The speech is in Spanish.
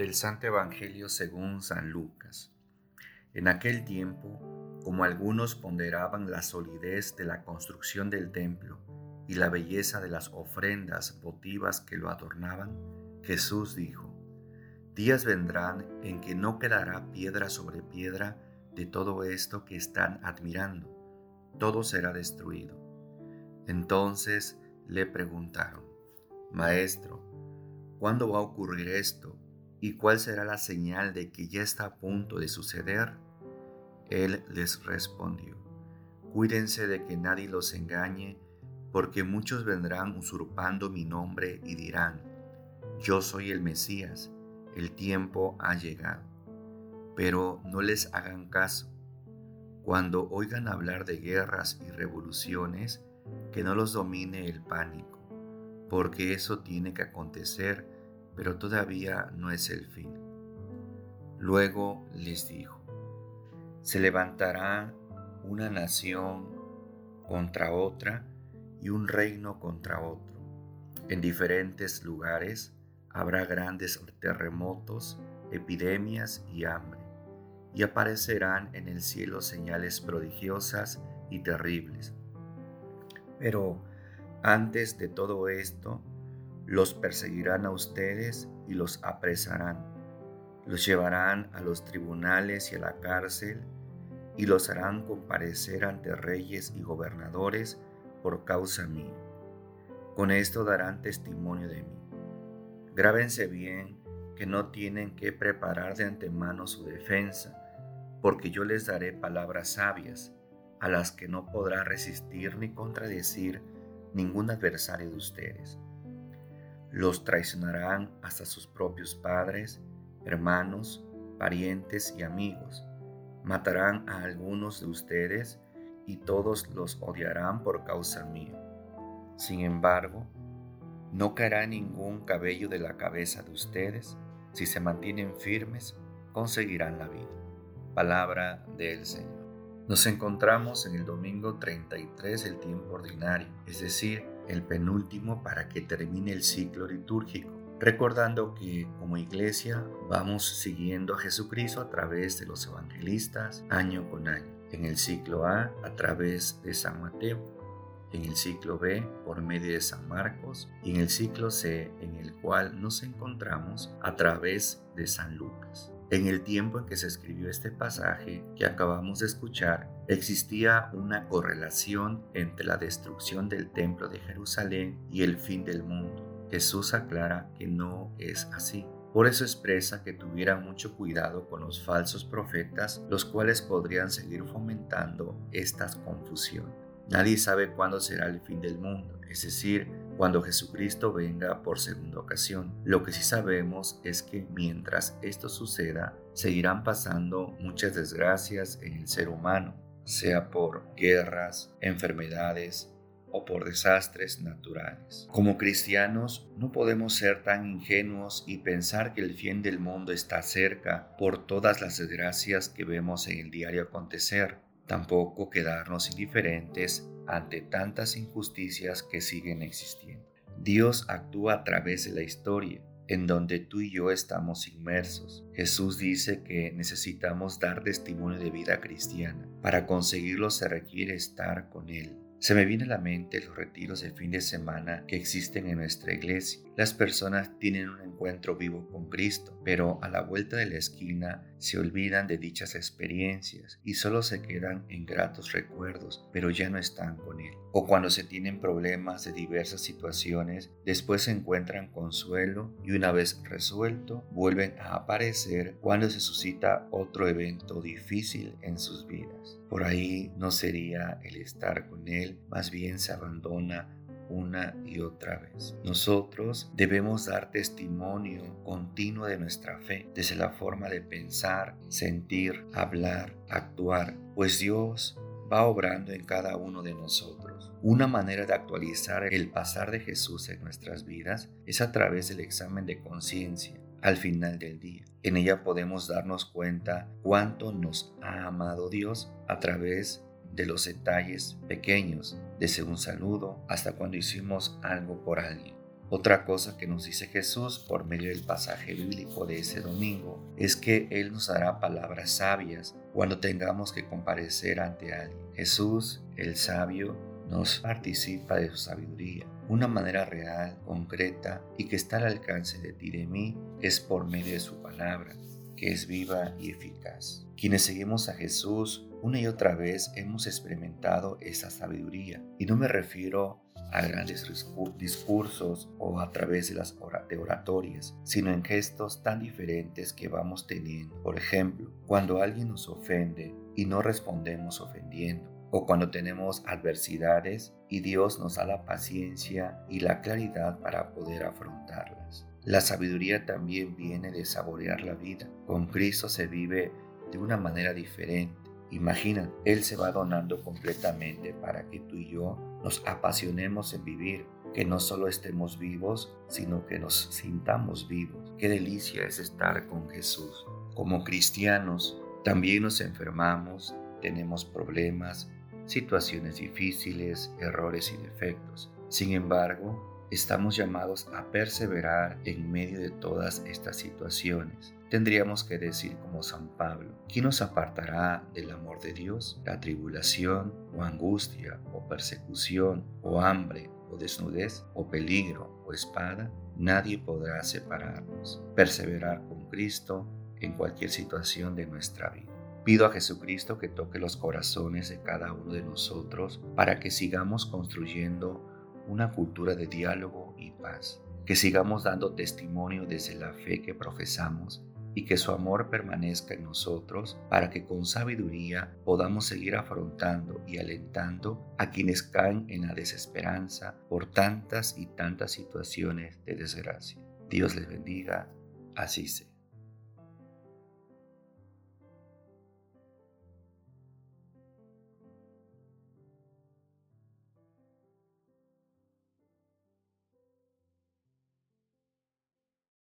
Del Santo Evangelio según San Lucas. En aquel tiempo, como algunos ponderaban la solidez de la construcción del templo y la belleza de las ofrendas votivas que lo adornaban, Jesús dijo, Días vendrán en que no quedará piedra sobre piedra de todo esto que están admirando, todo será destruido. Entonces le preguntaron, Maestro, ¿cuándo va a ocurrir esto? ¿Y cuál será la señal de que ya está a punto de suceder? Él les respondió, Cuídense de que nadie los engañe, porque muchos vendrán usurpando mi nombre y dirán, Yo soy el Mesías, el tiempo ha llegado. Pero no les hagan caso. Cuando oigan hablar de guerras y revoluciones, que no los domine el pánico, porque eso tiene que acontecer pero todavía no es el fin. Luego les dijo, se levantará una nación contra otra y un reino contra otro. En diferentes lugares habrá grandes terremotos, epidemias y hambre, y aparecerán en el cielo señales prodigiosas y terribles. Pero antes de todo esto, los perseguirán a ustedes y los apresarán. Los llevarán a los tribunales y a la cárcel y los harán comparecer ante reyes y gobernadores por causa mía. Con esto darán testimonio de mí. Grábense bien que no tienen que preparar de antemano su defensa, porque yo les daré palabras sabias, a las que no podrá resistir ni contradecir ningún adversario de ustedes los traicionarán hasta sus propios padres, hermanos, parientes y amigos. Matarán a algunos de ustedes y todos los odiarán por causa mía. Sin embargo, no caerá ningún cabello de la cabeza de ustedes. Si se mantienen firmes, conseguirán la vida. Palabra del Señor. Nos encontramos en el domingo 33 del tiempo ordinario, es decir, el penúltimo para que termine el ciclo litúrgico, recordando que como iglesia vamos siguiendo a Jesucristo a través de los evangelistas año con año. En el ciclo A a través de San Mateo, en el ciclo B por medio de San Marcos y en el ciclo C en el cual nos encontramos a través de San Lucas. En el tiempo en que se escribió este pasaje que acabamos de escuchar, existía una correlación entre la destrucción del templo de Jerusalén y el fin del mundo. Jesús aclara que no es así. Por eso expresa que tuvieran mucho cuidado con los falsos profetas, los cuales podrían seguir fomentando estas confusiones. Nadie sabe cuándo será el fin del mundo, es decir, cuando Jesucristo venga por segunda ocasión. Lo que sí sabemos es que mientras esto suceda, seguirán pasando muchas desgracias en el ser humano, sea por guerras, enfermedades o por desastres naturales. Como cristianos no podemos ser tan ingenuos y pensar que el fin del mundo está cerca por todas las desgracias que vemos en el diario acontecer. Tampoco quedarnos indiferentes ante tantas injusticias que siguen existiendo. Dios actúa a través de la historia, en donde tú y yo estamos inmersos. Jesús dice que necesitamos dar testimonio de vida cristiana. Para conseguirlo se requiere estar con Él. Se me viene a la mente los retiros de fin de semana que existen en nuestra iglesia. Las personas tienen un encuentro vivo con Cristo, pero a la vuelta de la esquina se olvidan de dichas experiencias y solo se quedan en gratos recuerdos, pero ya no están con Él. O cuando se tienen problemas de diversas situaciones, después se encuentran consuelo y una vez resuelto, vuelven a aparecer cuando se suscita otro evento difícil en sus vidas. Por ahí no sería el estar con Él, más bien se abandona una y otra vez. Nosotros debemos dar testimonio continuo de nuestra fe, desde la forma de pensar, sentir, hablar, actuar, pues Dios va obrando en cada uno de nosotros. Una manera de actualizar el pasar de Jesús en nuestras vidas es a través del examen de conciencia al final del día. En ella podemos darnos cuenta cuánto nos ha amado Dios a través de los detalles pequeños, desde un saludo hasta cuando hicimos algo por alguien. Otra cosa que nos dice Jesús por medio del pasaje bíblico de ese domingo es que Él nos dará palabras sabias cuando tengamos que comparecer ante alguien. Jesús, el sabio, nos participa de su sabiduría. Una manera real, concreta y que está al alcance de ti y de mí es por medio de su palabra, que es viva y eficaz. Quienes seguimos a Jesús una y otra vez hemos experimentado esa sabiduría y no me refiero a grandes discursos o a través de las oratorias, sino en gestos tan diferentes que vamos teniendo. Por ejemplo, cuando alguien nos ofende y no respondemos ofendiendo, o cuando tenemos adversidades y Dios nos da la paciencia y la claridad para poder afrontarlas. La sabiduría también viene de saborear la vida. Con Cristo se vive de una manera diferente Imagina, Él se va donando completamente para que tú y yo nos apasionemos en vivir, que no solo estemos vivos, sino que nos sintamos vivos. Qué delicia es estar con Jesús. Como cristianos, también nos enfermamos, tenemos problemas, situaciones difíciles, errores y defectos. Sin embargo, estamos llamados a perseverar en medio de todas estas situaciones tendríamos que decir como San Pablo, ¿quién nos apartará del amor de Dios? ¿La tribulación o angustia o persecución o hambre o desnudez o peligro o espada? Nadie podrá separarnos. Perseverar con Cristo en cualquier situación de nuestra vida. Pido a Jesucristo que toque los corazones de cada uno de nosotros para que sigamos construyendo una cultura de diálogo y paz, que sigamos dando testimonio desde la fe que profesamos y que su amor permanezca en nosotros para que con sabiduría podamos seguir afrontando y alentando a quienes caen en la desesperanza por tantas y tantas situaciones de desgracia. Dios les bendiga, así sea.